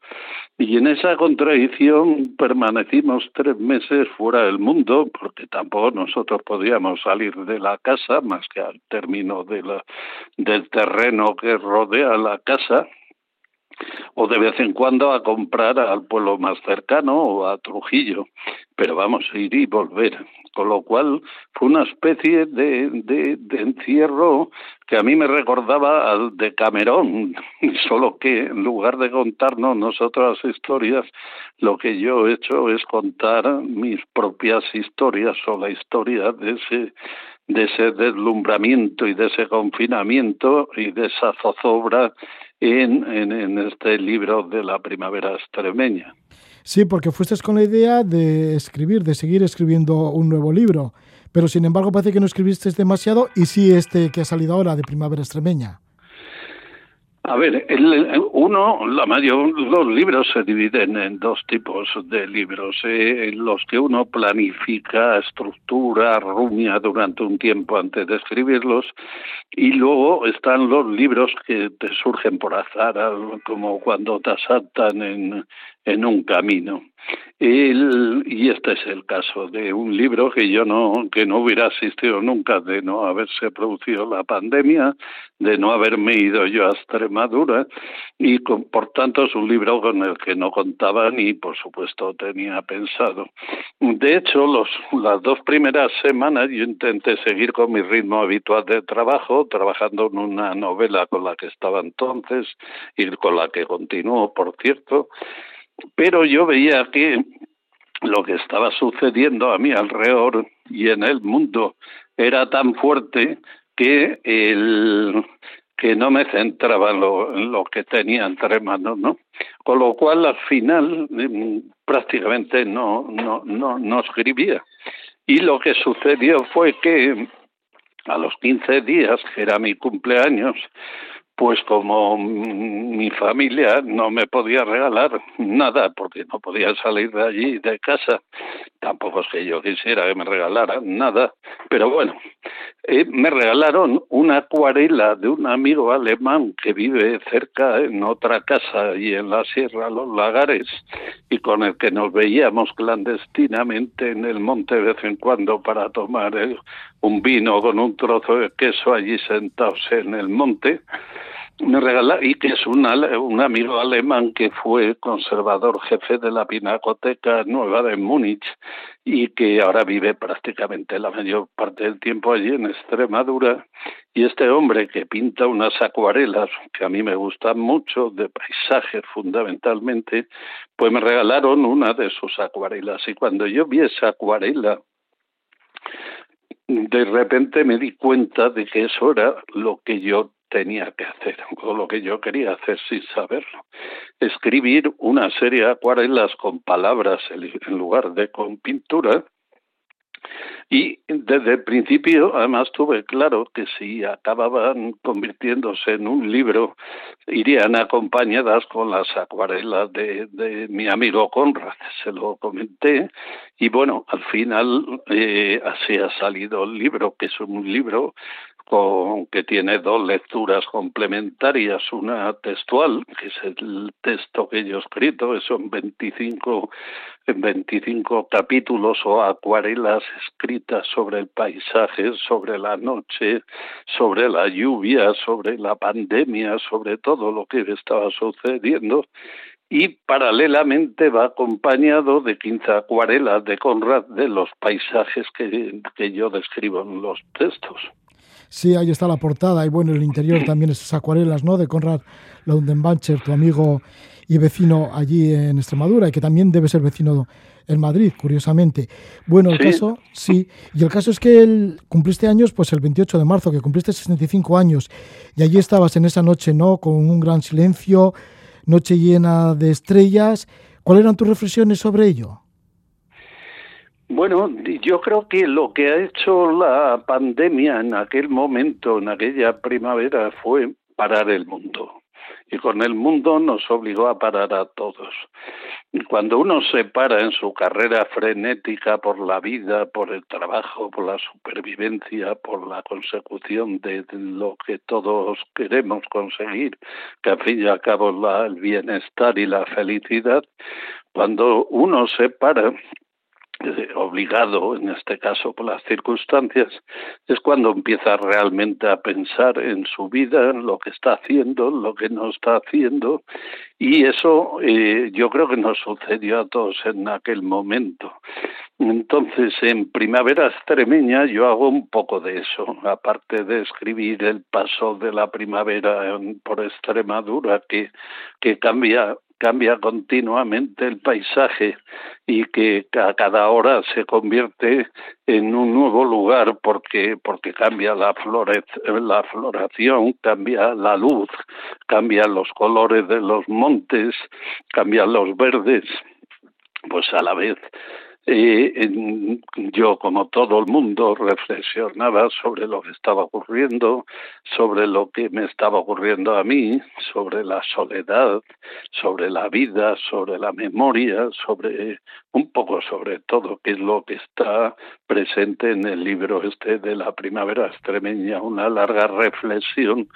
Y en esa contradicción permanecimos tres meses fuera del mundo, porque tampoco nosotros podíamos salir de la casa más que al término del terreno que rodea la casa o de vez en cuando a comprar al pueblo más cercano o a Trujillo, pero vamos a ir y volver. Con lo cual fue una especie de, de, encierro que a mí me recordaba al de Camerón, *laughs* solo que en lugar de contarnos nosotros las historias, lo que yo he hecho es contar mis propias historias o la historia de ese de ese deslumbramiento y de ese confinamiento y de esa zozobra en, este libro de la primavera extremeña. Sí, porque fuiste con la idea de escribir, de seguir escribiendo un nuevo libro, pero sin embargo parece que no escribiste demasiado y sí este que ha salido ahora de primavera extremeña. A ver, uno, la mayor, los libros se dividen en dos tipos de libros, eh, los que uno planifica, estructura, rumia durante un tiempo antes de escribirlos, y luego están los libros que te surgen por azar, como cuando te asaltan en, en un camino. y este es el caso de un libro que yo no, que no hubiera asistido nunca de no haberse producido la pandemia, de no haberme ido yo a Extremadura, y por tanto es un libro con el que no contaba ni por supuesto tenía pensado. De hecho, las dos primeras semanas yo intenté seguir con mi ritmo habitual de trabajo, trabajando en una novela con la que estaba entonces y con la que continúo, por cierto, pero yo veía que lo que estaba sucediendo a mi alrededor y en el mundo era tan fuerte que el que no me centraba en lo, que tenía entre manos, ¿no? Con lo cual al final mm, prácticamente no, no, no, no escribía. Y lo que sucedió fue que a los 15 días, que era mi cumpleaños, pues como mi familia no me podía regalar nada porque no podía salir de allí de casa, tampoco es que yo quisiera que me regalaran nada, pero bueno, eh, me regalaron una acuarela de un amigo alemán que vive cerca en otra casa y en la Sierra Los Lagares y con el que nos veíamos clandestinamente en el monte de vez en cuando para tomar un vino con un trozo de queso allí sentados en el monte me regala y que es un, un amigo alemán que fue conservador jefe de la Pinacoteca Nueva de Múnich y que ahora vive prácticamente la mayor parte del tiempo allí en Extremadura. Y este hombre que pinta unas acuarelas que a mí me gustan mucho, de paisaje fundamentalmente, pues me regalaron una de sus acuarelas. Y cuando yo vi esa acuarela, de repente me di cuenta de que eso era lo que yo tenía que hacer, o lo que yo quería hacer sin saberlo. Escribir una serie de acuarelas con palabras en lugar de con pintura. Y desde el principio, además, tuve claro que si acababan convirtiéndose en un libro, irían acompañadas con las acuarelas de, mi amigo Conrad. Se lo comenté. Y bueno, al final eh, así ha salido el libro, que es un libro que tiene dos lecturas complementarias, una textual, que es el texto que yo he escrito, son 25, 25 capítulos o acuarelas escritas sobre el paisaje, sobre la noche, sobre la lluvia, sobre la pandemia, sobre todo lo que estaba sucediendo, y paralelamente va acompañado de 15 acuarelas de Conrad de los paisajes que, que yo describo en los textos. Sí, ahí está la portada y bueno, el interior también esas acuarelas, ¿no? De Conrad Laundenbancher, tu amigo y vecino allí en Extremadura y que también debe ser vecino en Madrid, curiosamente. Bueno, el caso, sí, y el caso es que él cumpliste años pues el 28 de marzo, que cumpliste 65 años y allí estabas en esa noche, ¿no? Con un gran silencio, noche llena de estrellas. ¿Cuáles eran tus reflexiones sobre ello? Bueno, yo creo que lo que ha hecho la pandemia en aquel momento, en aquella primavera, fue parar el mundo. Y con el mundo nos obligó a parar a todos. Y cuando uno se para en su carrera frenética por la vida, por el trabajo, por la supervivencia, por la consecución de lo que todos queremos conseguir, que al fin y al cabo la, el bienestar y la felicidad, cuando uno se para obligado, en este caso por las circunstancias, es cuando empieza realmente a pensar en su vida, en lo que está haciendo, en lo que no está haciendo, y eso eh, yo creo que nos sucedió a todos en aquel momento. Entonces, en Primavera Extremeña yo hago un poco de eso, aparte de escribir el paso de la primavera por Extremadura, que, que cambia cambia continuamente el paisaje y que a cada hora se convierte en un nuevo lugar porque porque cambia la la floración, cambia la luz, cambian los colores de los montes, cambian los verdes, pues a la vez yo, como todo el mundo, reflexionaba sobre lo que estaba ocurriendo, sobre lo que me estaba ocurriendo a mí, sobre la soledad, sobre la vida, sobre la memoria, sobre un poco sobre todo, que es lo que está presente en el libro este de la primavera extremeña, una larga reflexión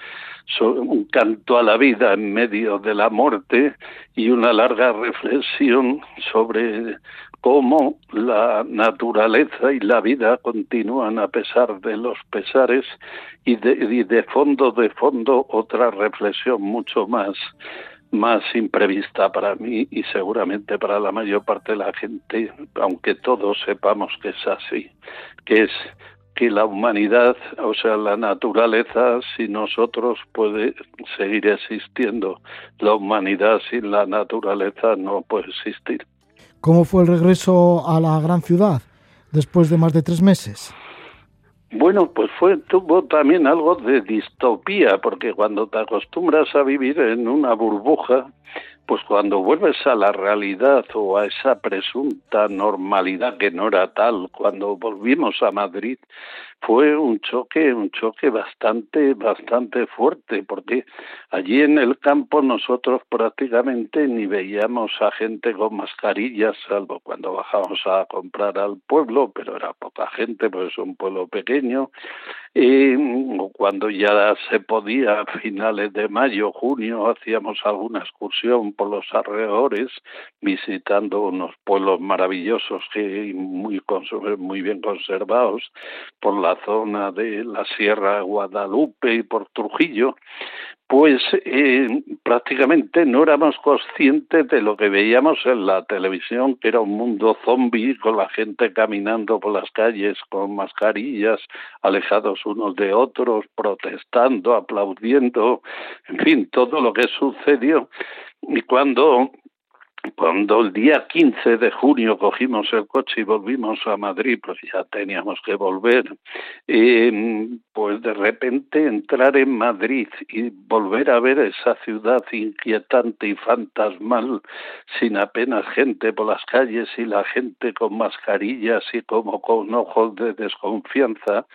un canto a la vida en medio de la muerte y una larga reflexión sobre cómo la naturaleza y la vida continúan a pesar de los pesares y de, fondo, de fondo, otra reflexión mucho más más imprevista para mí y seguramente para la mayor parte de la gente, aunque todos sepamos que es así, que es que la humanidad, o sea, la naturaleza, sin nosotros puede seguir existiendo. La humanidad sin la naturaleza no puede existir. ¿Cómo fue el regreso a la gran ciudad después de más de tres meses? Bueno, pues fue tuvo también algo de distopía, porque cuando te acostumbras a vivir en una burbuja, pues cuando vuelves a la realidad o a esa presunta normalidad que no era tal, cuando volvimos a Madrid, fue un choque, un choque bastante, bastante fuerte, porque allí en el campo nosotros prácticamente ni veíamos a gente con mascarillas, salvo cuando bajamos a comprar al pueblo, pero era poca gente, pues es un pueblo pequeño, y cuando ya se podía, a finales de mayo, junio, hacíamos alguna excursión por los alrededores, visitando unos pueblos maravillosos que muy, muy bien conservados por la zona de la Sierra Guadalupe y por Trujillo, pues eh, prácticamente no éramos conscientes de lo que veíamos en la televisión, que era un mundo zombie con la gente caminando por las calles con mascarillas, alejados unos de otros, protestando, aplaudiendo, en fin, todo lo que sucedió. Y cuando cuando el día 15 de junio cogimos el coche y volvimos a Madrid, pues ya teníamos que volver, eh, pues de repente entrar en Madrid y volver a ver esa ciudad inquietante y fantasmal, sin apenas gente por las calles y la gente con mascarillas y como con ojos de desconfianza,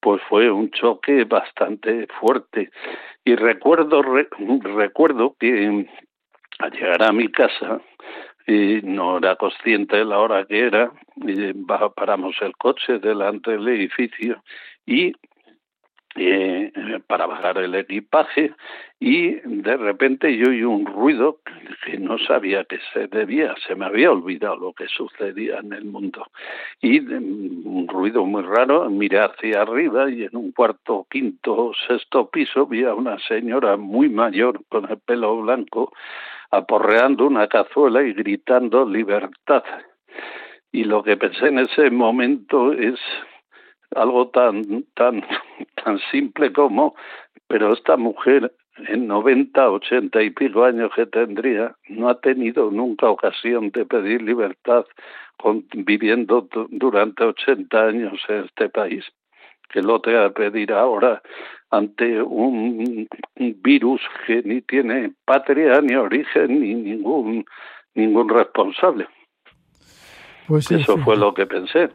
pues fue un choque bastante fuerte. Y recuerdo, recuerdo que al llegar a mi casa y no era consciente de la hora que era y paramos el coche delante del edificio y eh, para bajar el equipaje y de repente yo oí un ruido que no sabía que se debía, se me había olvidado lo que sucedía en el mundo. Y un ruido muy raro, miré hacia arriba y en un cuarto, quinto, sexto piso vi a una señora muy mayor con el pelo blanco aporreando una cazuela y gritando libertad. Y lo que pensé en ese momento es algo tan, tan, *laughs* tan simple como, pero esta mujer en 90, 80 y pico años que tendría, no ha tenido nunca ocasión de pedir libertad viviendo durante 80 años en este país. Que lo te va a pedir ahora ante un, virus que ni tiene patria, ni origen, ni ningún, ningún responsable. Pues Eso fue lo que pensé.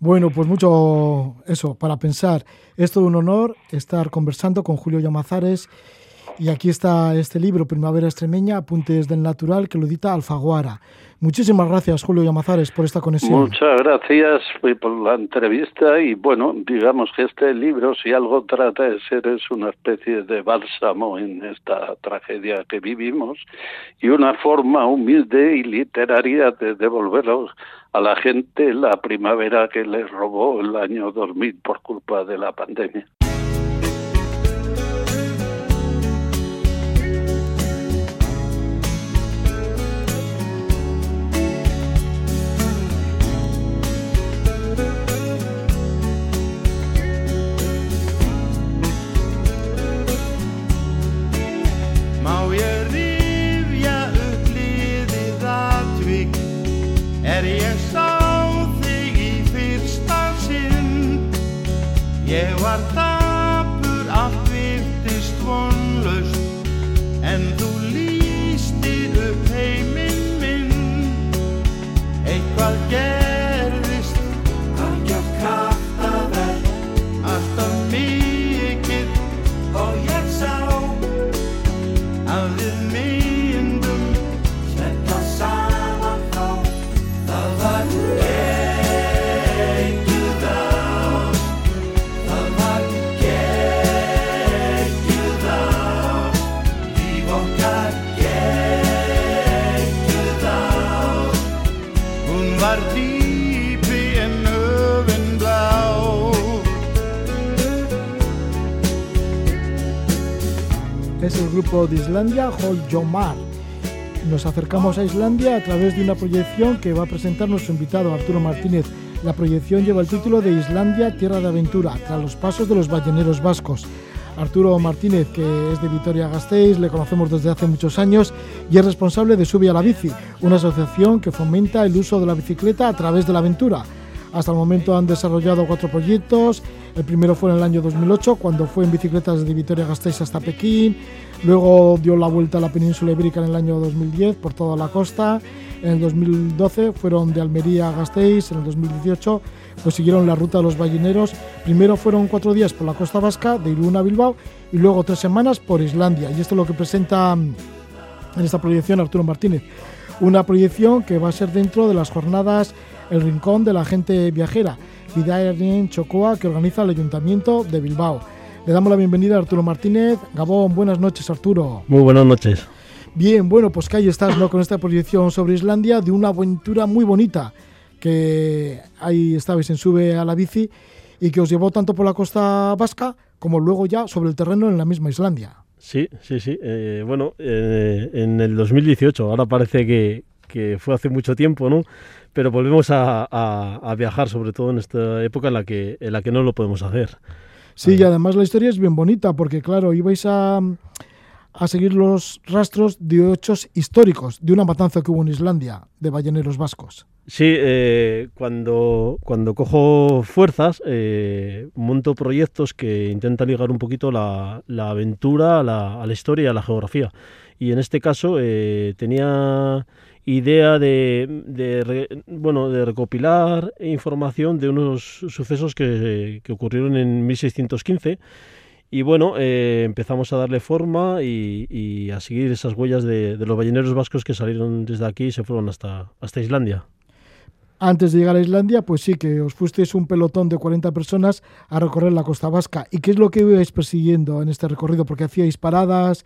Bueno, pues mucho eso para pensar. Es todo un honor estar conversando con Julio Llamazares y aquí está este libro, Primavera Extremeña, Apuntes del Natural, que lo edita Alfaguara. Muchísimas gracias, Julio Llamazares, por esta conexión. Muchas gracias por la entrevista y bueno, digamos que este libro, si algo trata de ser, es una especie de bálsamo en esta tragedia que vivimos y una forma humilde y literaria de devolver a la gente la primavera que les robó el año 2000 por culpa de la pandemia. De Islandia, Holjomar. Nos acercamos a Islandia a través de una proyección que va a presentar nuestro invitado Arturo Martínez. La proyección lleva el título de Islandia, Tierra de Aventura, tras los pasos de los balleneros vascos. Arturo Martínez, que es de Vitoria-Gasteiz, le conocemos desde hace muchos años y es responsable de Sube a la Bici, una asociación que fomenta el uso de la bicicleta a través de la aventura. Hasta el momento han desarrollado cuatro proyectos. El primero fue en el año 2008, cuando fue en bicicletas de Vitoria-Gasteiz hasta Pekín. Luego dio la vuelta a la península ibérica en el año 2010 por toda la costa. En el 2012 fueron de Almería a Gasteiz. En el 2018 pues siguieron la ruta de los balleneros. Primero fueron cuatro días por la costa vasca, de Irún a Bilbao, y luego tres semanas por Islandia. Y esto es lo que presenta mm, en esta proyección Arturo Martínez. Una proyección que va a ser dentro de las jornadas El Rincón de la Gente Viajera, Vidaerien Chocoa, que organiza el Ayuntamiento de Bilbao. Le damos la bienvenida a Arturo Martínez. Gabón, buenas noches Arturo. Muy buenas noches. Bien, bueno, pues que ahí estás, ¿no? Con esta proyección sobre Islandia de una aventura muy bonita que ahí estabais en Sube a la Bici y que os llevó tanto por la costa vasca como luego ya sobre el terreno en la misma Islandia. Sí, sí, sí. Eh, bueno, eh, en el 2018, ahora parece que, que, fue hace mucho tiempo, ¿no? Pero volvemos a, a, a, viajar, sobre todo en esta época en la que, en la que no lo podemos hacer. Sí, y además la historia es bien bonita, porque claro, ibais a, a seguir los rastros de hechos históricos de una matanza que hubo en Islandia de balleneros vascos. Sí, eh, cuando, cuando cojo fuerzas, eh, monto proyectos que intentan ligar un poquito la, la aventura a la, a la, historia y a la geografía. Y en este caso eh, tenía idea de, de, bueno, de recopilar información de unos sucesos que, ocurrieron en 1615 y bueno, eh, empezamos a darle forma y, a seguir esas huellas de, de, los balleneros vascos que salieron desde aquí y se fueron hasta, hasta Islandia. Antes de llegar a Islandia, pues sí, que os fuisteis un pelotón de 40 personas a recorrer la costa vasca. ¿Y qué es lo que ibais persiguiendo en este recorrido? Porque hacíais paradas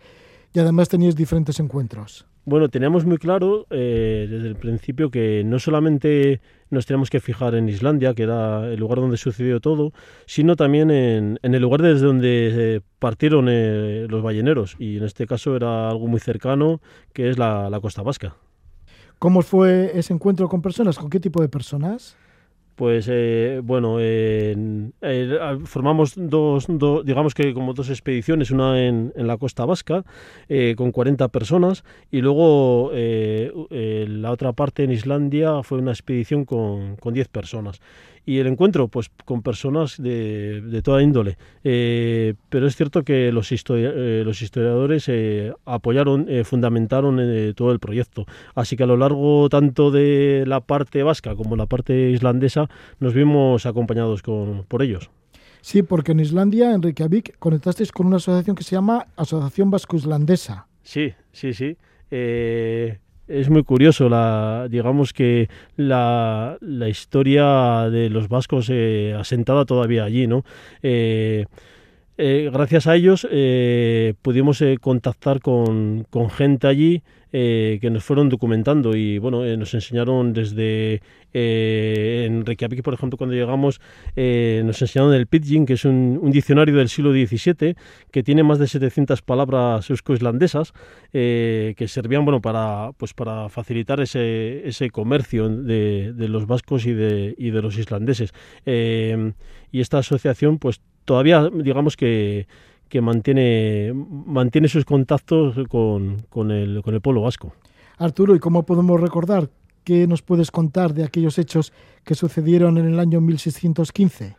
y además teníais diferentes encuentros. Bueno, teníamos muy claro eh, desde el principio que no solamente nos teníamos que fijar en Islandia, que era el lugar donde sucedió todo, sino también en, el lugar desde donde eh, partieron eh, los balleneros. Y en este caso era algo muy cercano, que es la costa vasca. ¿Cómo fue ese encuentro con personas? ¿Con qué tipo de personas? Pues eh, bueno, eh, eh, formamos dos, do, digamos que como dos expediciones, una en, la costa vasca eh, con 40 personas y luego eh, la otra parte en Islandia fue una expedición con, con 10 personas y el encuentro pues con personas de, de toda índole. Eh, pero es cierto que los, histori eh, los historiadores eh, apoyaron, fundamentaron todo el proyecto. Así que a lo largo tanto de la parte vasca como la parte islandesa nos vimos acompañados con, por ellos. Sí, porque en Islandia, en Reykjavik, conectasteis con una asociación que se llama Asociación Vasco-Islandesa. Sí, sí, sí. Eh, es muy curioso, la, digamos que la, la historia de los vascos eh, asentada todavía allí, ¿no? Eh, eh, gracias a ellos pudimos contactar con, con, gente allí eh, que nos fueron documentando y bueno, nos enseñaron desde en Reykjavik, por ejemplo, cuando llegamos, nos enseñaron el Pidgin, que es un, un, diccionario del siglo XVII que tiene más de 700 palabras eusko-islandesas que servían bueno, para, pues, para facilitar ese, ese comercio de, de, los vascos y de, y de los islandeses. y esta asociación pues todavía digamos que, que mantiene, mantiene sus contactos con, con, el, con el pueblo vasco. Arturo, ¿y cómo podemos recordar? ¿Qué nos puedes contar de aquellos hechos que sucedieron en el año 1615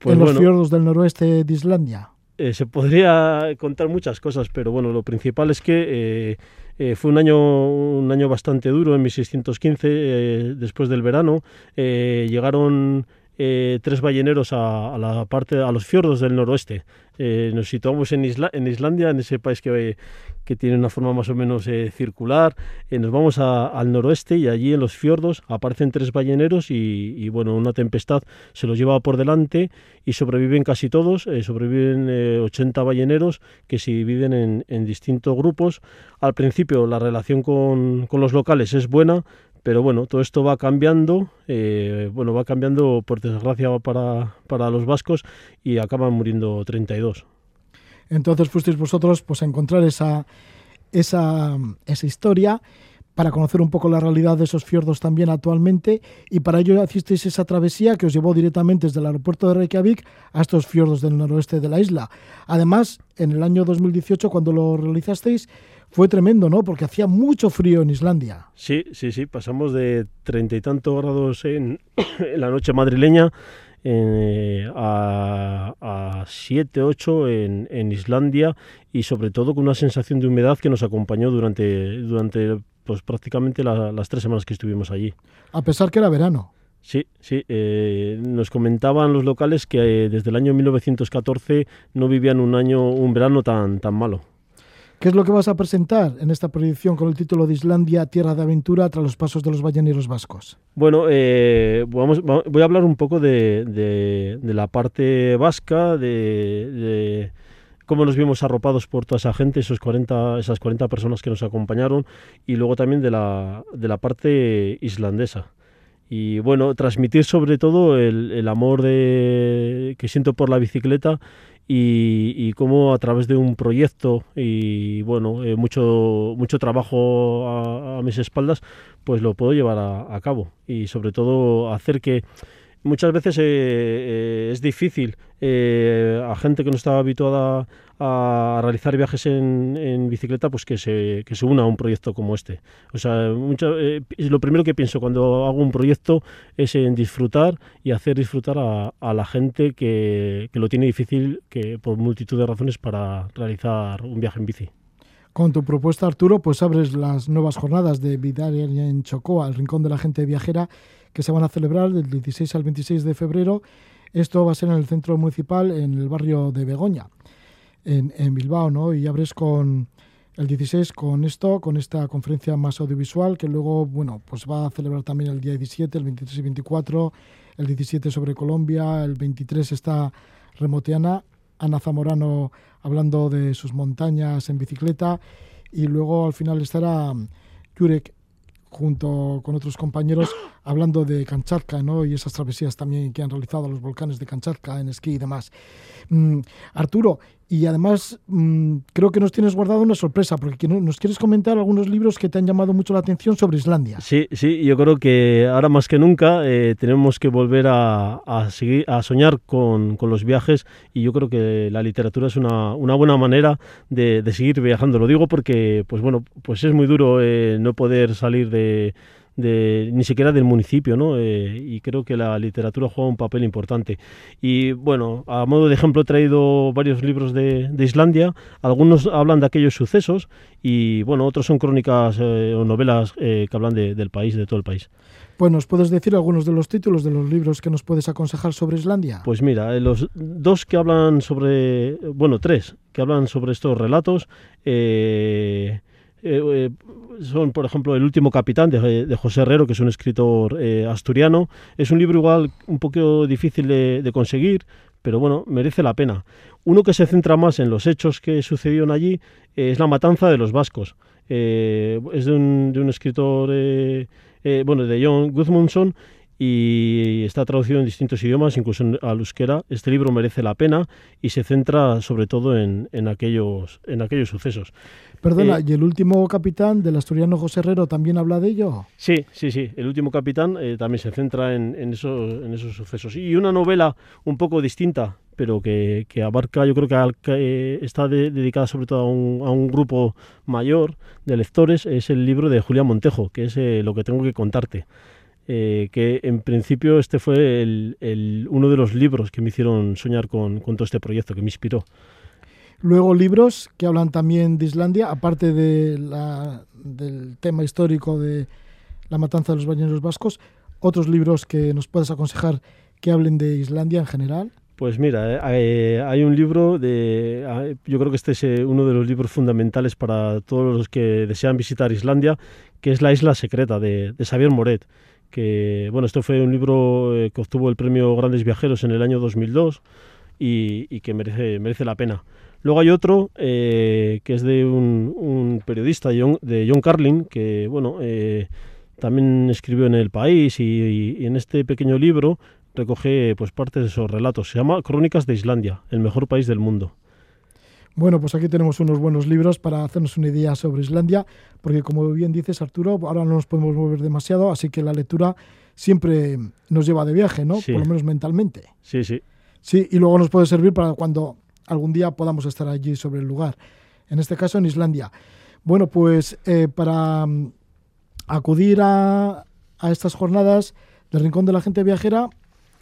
pues en los fiordos del noroeste de Islandia? Eh, se podría contar muchas cosas, pero bueno, lo principal es que eh, eh, fue un año, un año bastante duro en 1615, eh, después del verano. Llegaron eh, tres balleneros a, la parte, a los fiordos del noroeste. Eh, nos situamos en, en Islandia, en ese país que, que tiene una forma más o menos eh, circular. Eh, nos vamos al noroeste y allí en los fiordos aparecen tres balleneros y, bueno, una tempestad se los lleva por delante y sobreviven casi todos, eh, sobreviven 80 balleneros que se dividen en, distintos grupos. Al principio la relación con, los locales es buena, pero bueno, todo esto va cambiando, bueno, va cambiando por desgracia para, para los vascos y acaban muriendo 32. Entonces fuisteis vosotros pues, a encontrar esa, esa, esa historia para conocer un poco la realidad de esos fiordos también actualmente y para ello hicisteis esa travesía que os llevó directamente desde el aeropuerto de Reykjavik a estos fiordos del noroeste de la isla. Además, en el año 2018 cuando lo realizasteis fue tremendo, ¿no? Porque hacía mucho frío en Islandia. Sí, sí, sí, pasamos de treinta y tantos grados en, *coughs* en la noche madrileña eh, a, a 7, 8 en, en, Islandia y sobre todo con una sensación de humedad que nos acompañó durante, durante pues, prácticamente las tres semanas que estuvimos allí. A pesar que era verano. Sí, sí. Eh, nos comentaban los locales que eh, desde el año 1914 no vivían un año, un verano tan, tan malo. ¿Qué es lo que vas a presentar en esta proyección con el título de Islandia, Tierra de Aventura tras los pasos de los balleneros vascos? Bueno, eh, vamos, voy a hablar un poco de, la parte vasca, de, cómo nos vimos arropados por toda esa gente, esos 40, esas 40 personas que nos acompañaron, y luego también de la, de la parte islandesa y bueno, transmitir sobre todo el, amor de, que siento por la bicicleta y, cómo a través de un proyecto y bueno, eh, mucho, mucho trabajo a, mis espaldas, pues lo puedo llevar a cabo. Y sobre todo hacer que muchas veces eh, eh, es difícil eh, a gente que no está habituada a realizar viajes en, bicicleta, pues que se, que se una a un proyecto como este. O sea, lo primero que pienso cuando hago un proyecto es en disfrutar y hacer disfrutar a, la gente que, que, lo tiene difícil que por multitud de razones para realizar un viaje en bici. Con tu propuesta, Arturo, pues abres las nuevas jornadas de Vidal en Chocoa, el Rincón de la Gente Viajera, que se van a celebrar del 16 al 26 de febrero. Esto va a ser en el centro municipal, en el barrio de Begoña, en, Bilbao, ¿no? Y abres con el 16 con esto, con esta conferencia más audiovisual, que luego, bueno, pues va a celebrar también el día 17, el 23 y 24, el 17 sobre Colombia, el 23 está remoteana, Ana Zamorano hablando de sus montañas en bicicleta, y luego al final estará Jurek junto con otros compañeros hablando de Kanchatka ¿no? y esas travesías también que han realizado los volcanes de Kanchatka en esquí y demás. Mm, Arturo, y además mm, creo que nos tienes guardado una sorpresa, porque nos quieres comentar algunos libros que te han llamado mucho la atención sobre Islandia. Sí, sí, yo creo que ahora más que nunca eh, tenemos que volver a, seguir, a soñar con, los viajes y yo creo que la literatura es una, buena manera de, seguir viajando. Lo digo porque, pues bueno, pues es muy duro eh, no poder salir de de, ni siquiera del municipio, ¿no? Eh, y creo que la literatura juega un papel importante. Y bueno, a modo de ejemplo he traído varios libros de, Islandia, algunos hablan de aquellos sucesos y bueno, otros son crónicas eh, o novelas eh, que hablan del país, de todo el país. Pues nos puedes decir algunos de los títulos de los libros que nos puedes aconsejar sobre Islandia. Pues mira, los dos que hablan sobre, bueno, tres que hablan sobre estos relatos. Eh, eh, eh, son, por ejemplo, El último capitán de, José Herrero, que es un escritor eh, asturiano. Es un libro igual un poco difícil de, conseguir, pero bueno, merece la pena. Uno que se centra más en los hechos que sucedieron allí es La matanza de los vascos. es de un, de un escritor, bueno, de John Gudmundsson, y está traducido en distintos idiomas, incluso al euskera. Este libro merece la pena y se centra sobre todo en, en aquellos, en aquellos sucesos. Perdona, eh, ¿y el último capitán del asturiano José Herrero también habla de ello? Sí, sí, sí. El último capitán eh, también se centra en, en, esos, en esos sucesos. Y una novela un poco distinta, pero que, que abarca, yo creo que, eh, está dedicada sobre todo a un, a un, grupo mayor de lectores, es el libro de Julián Montejo, que es lo que tengo que contarte. Que en principio este fue el, el, uno de los libros que me hicieron soñar con, con todo este proyecto, que me inspiró. Luego libros que hablan también de Islandia, aparte de del tema histórico de la matanza de los balleneros vascos, otros libros que nos puedes aconsejar que hablen de Islandia en general? Pues mira, eh, eh, hay un libro de, ah, yo creo que este es eh, uno de los libros fundamentales para todos los que desean visitar Islandia, que es La isla secreta de, Xavier Moret. Que bueno, esto fue un libro que obtuvo el premio Grandes Viajeros en el año 2002 y, que merece, la pena. Luego hay otro que es de un, periodista, de John Carlin, que bueno, también escribió en El País y, en este pequeño libro recoge pues parte de esos relatos. Se llama Crónicas de Islandia, el mejor país del mundo. Bueno, pues aquí tenemos unos buenos libros para hacernos una idea sobre Islandia, porque como bien dices Arturo, ahora no nos podemos mover demasiado, así que la lectura siempre nos lleva de viaje, ¿no? Por lo menos mentalmente. Sí, sí. Sí, y luego nos puede servir para cuando algún día podamos estar allí sobre el lugar. En este caso en Islandia. Bueno, pues eh, para mm, acudir a, a estas jornadas del Rincón de la Gente Viajera,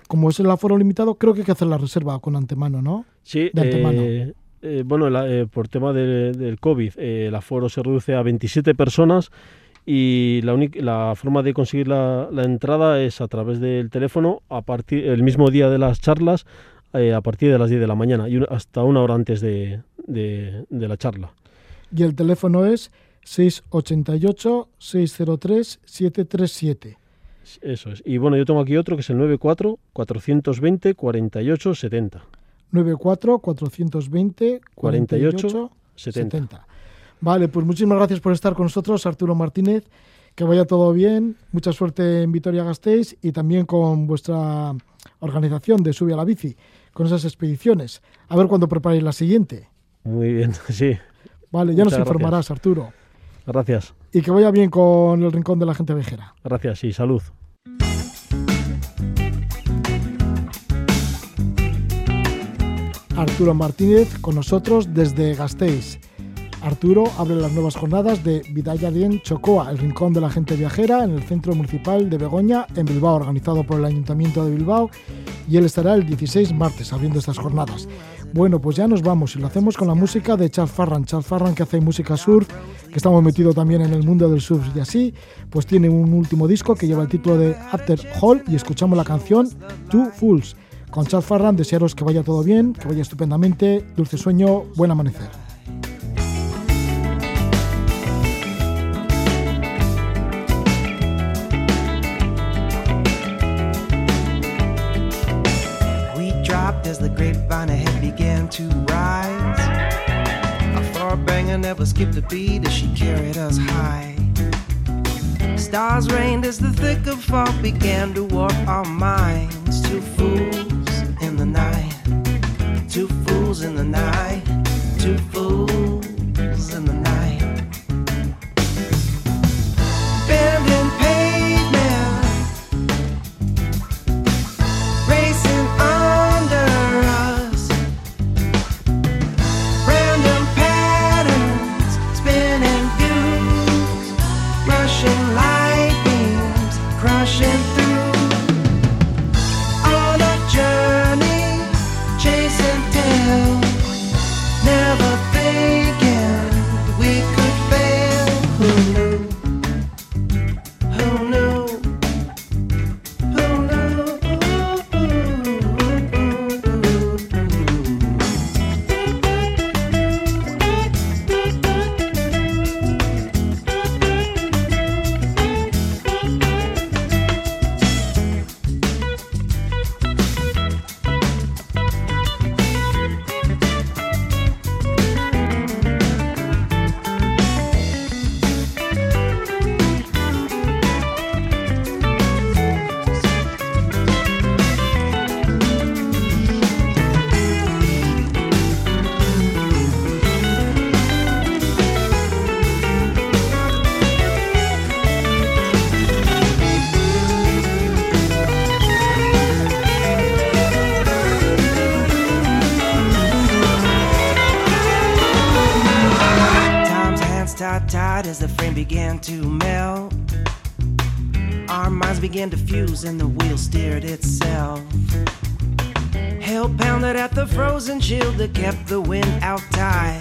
como es el aforo limitado, creo que hay que hacer la reserva con antemano, ¿no? Sí, de antemano. Eh, eh, bueno, eh, por tema del COVID, el aforo se reduce a 27 personas y la, la forma de conseguir la, entrada es a través del teléfono a partir el mismo día de las charlas a partir de las 10 de la mañana y hasta una hora antes de, de, de la charla. Y el teléfono es 688 603 737. Eso es. Y bueno, yo tengo aquí otro que es el 94 420 48 70. 94 420 48 70. Vale, pues muchísimas gracias por estar con nosotros, Arturo Martínez. Que vaya todo bien. Mucha suerte en Vitoria Gasteiz y también con vuestra organización de Sube a la Bici, con esas expediciones. A ver cuándo preparéis la siguiente. Muy bien, *laughs* sí. Vale, ya nos informarás, Arturo. Gracias. Y que vaya bien con el Rincón de la Gente Vejera. Gracias y salud. Arturo Martínez con nosotros desde Gasteiz. Arturo abre las nuevas jornadas de Vidalladien Chocoa, el rincón de la gente viajera, en el Centro Municipal de Begoña, en Bilbao, organizado por el Ayuntamiento de Bilbao, y él estará el 16 martes abriendo estas jornadas. Bueno, pues ya nos vamos y lo hacemos con la música de Charles Farran. Charles Farran que hace música surf, que estamos metidos también en el mundo del surf y así, pues tiene un último disco que lleva el título de After Hall y escuchamos la canción Two Fools. Con Charles Farran desearos que vaya todo bien, que vaya estupendamente, dulce sueño, buen amanecer. as the grapevine ahead began to rise. Our far banger never skipped a beat as she carried us high. Stars rained as the thick of fog began to warp our minds. Began to fuse and the wheel steered itself. Hell pounded at the frozen shield that kept the wind out tight.